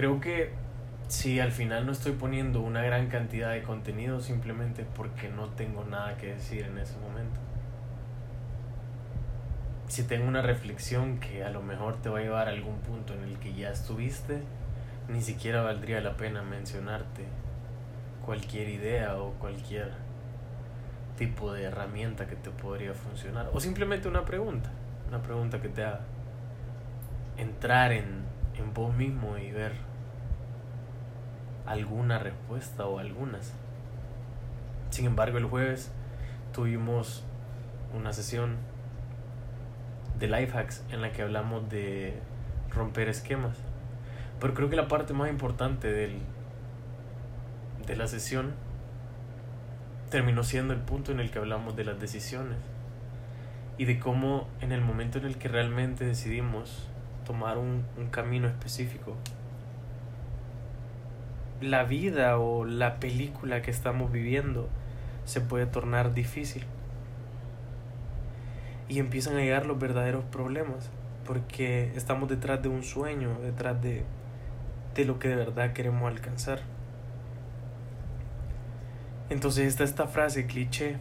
Creo que si al final no estoy poniendo una gran cantidad de contenido simplemente porque no tengo nada que decir en ese momento. Si tengo una reflexión que a lo mejor te va a llevar a algún punto en el que ya estuviste, ni siquiera valdría la pena mencionarte cualquier idea o cualquier tipo de herramienta que te podría funcionar. O simplemente una pregunta, una pregunta que te haga entrar en, en vos mismo y ver alguna respuesta o algunas. Sin embargo, el jueves tuvimos una sesión de life hacks en la que hablamos de romper esquemas. Pero creo que la parte más importante del, de la sesión terminó siendo el punto en el que hablamos de las decisiones y de cómo en el momento en el que realmente decidimos tomar un, un camino específico, la vida o la película que estamos viviendo se puede tornar difícil. Y empiezan a llegar los verdaderos problemas, porque estamos detrás de un sueño, detrás de, de lo que de verdad queremos alcanzar. Entonces está esta frase cliché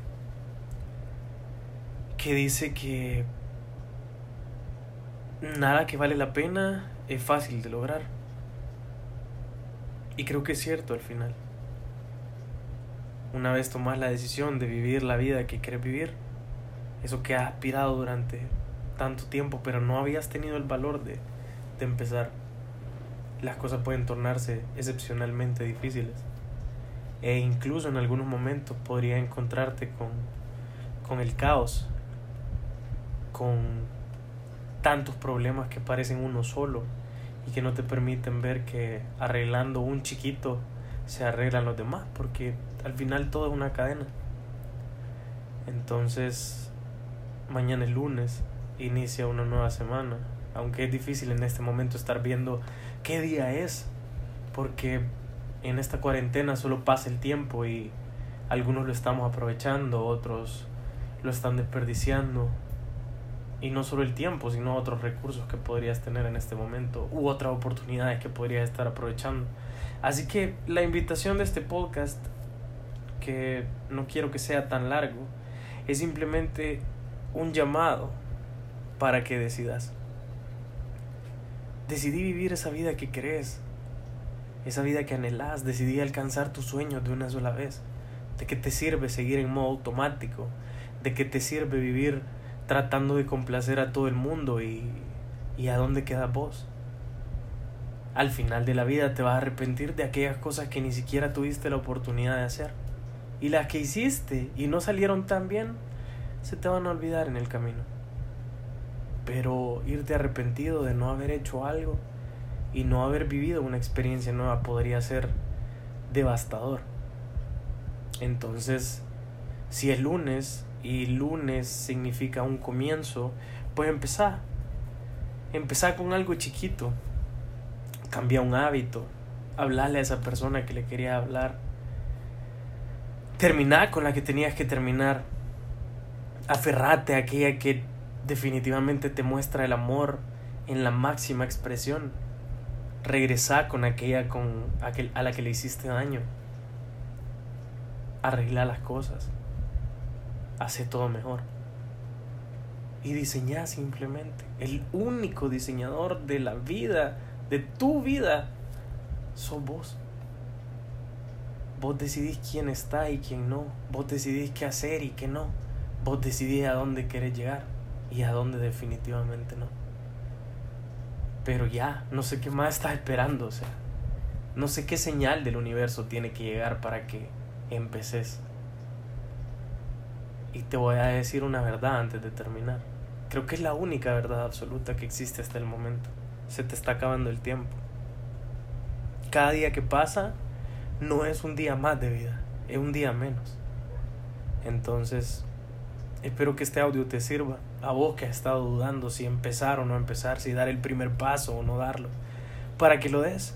que dice que nada que vale la pena es fácil de lograr. Y creo que es cierto al final. Una vez tomas la decisión de vivir la vida que quieres vivir, eso que has aspirado durante tanto tiempo, pero no habías tenido el valor de, de empezar, las cosas pueden tornarse excepcionalmente difíciles. E incluso en algunos momentos podría encontrarte con, con el caos, con tantos problemas que parecen uno solo y que no te permiten ver que arreglando un chiquito se arreglan los demás, porque al final todo es una cadena. Entonces, mañana es lunes, inicia una nueva semana, aunque es difícil en este momento estar viendo qué día es, porque en esta cuarentena solo pasa el tiempo y algunos lo estamos aprovechando, otros lo están desperdiciando, y no solo el tiempo, sino otros recursos que podrías tener en este momento u otras oportunidades que podrías estar aprovechando. Así que la invitación de este podcast, que no quiero que sea tan largo, es simplemente un llamado para que decidas. Decidí vivir esa vida que querés, esa vida que anhelás, decidí alcanzar tus sueños de una sola vez. ¿De qué te sirve seguir en modo automático? ¿De qué te sirve vivir tratando de complacer a todo el mundo y, y a dónde quedas vos. Al final de la vida te vas a arrepentir de aquellas cosas que ni siquiera tuviste la oportunidad de hacer. Y las que hiciste y no salieron tan bien, se te van a olvidar en el camino. Pero irte arrepentido de no haber hecho algo y no haber vivido una experiencia nueva podría ser devastador. Entonces, si es lunes y lunes significa un comienzo, pues empezar. Empezar con algo chiquito. Cambiar un hábito. Hablarle a esa persona que le quería hablar. Terminar con la que tenías que terminar. Aferrate a aquella que definitivamente te muestra el amor en la máxima expresión. Regresar con aquella con aquel, a la que le hiciste daño. Arreglar las cosas hace todo mejor. Y diseñar simplemente. El único diseñador de la vida, de tu vida, sos vos. Vos decidís quién está y quién no. Vos decidís qué hacer y qué no. Vos decidís a dónde querés llegar y a dónde definitivamente no. Pero ya, no sé qué más estás esperando. No sé qué señal del universo tiene que llegar para que empeces. Y te voy a decir una verdad antes de terminar. Creo que es la única verdad absoluta que existe hasta el momento. Se te está acabando el tiempo. Cada día que pasa no es un día más de vida, es un día menos. Entonces, espero que este audio te sirva. A vos que has estado dudando si empezar o no empezar, si dar el primer paso o no darlo, para que lo des.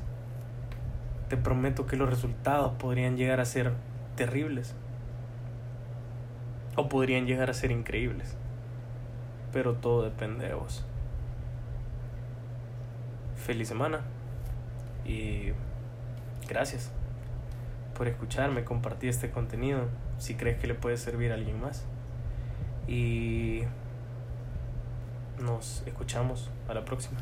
Te prometo que los resultados podrían llegar a ser terribles o podrían llegar a ser increíbles. Pero todo depende de vos. Feliz semana Y gracias por escucharme, compartir este contenido, si crees que le puede servir a alguien más. Y nos escuchamos a la próxima.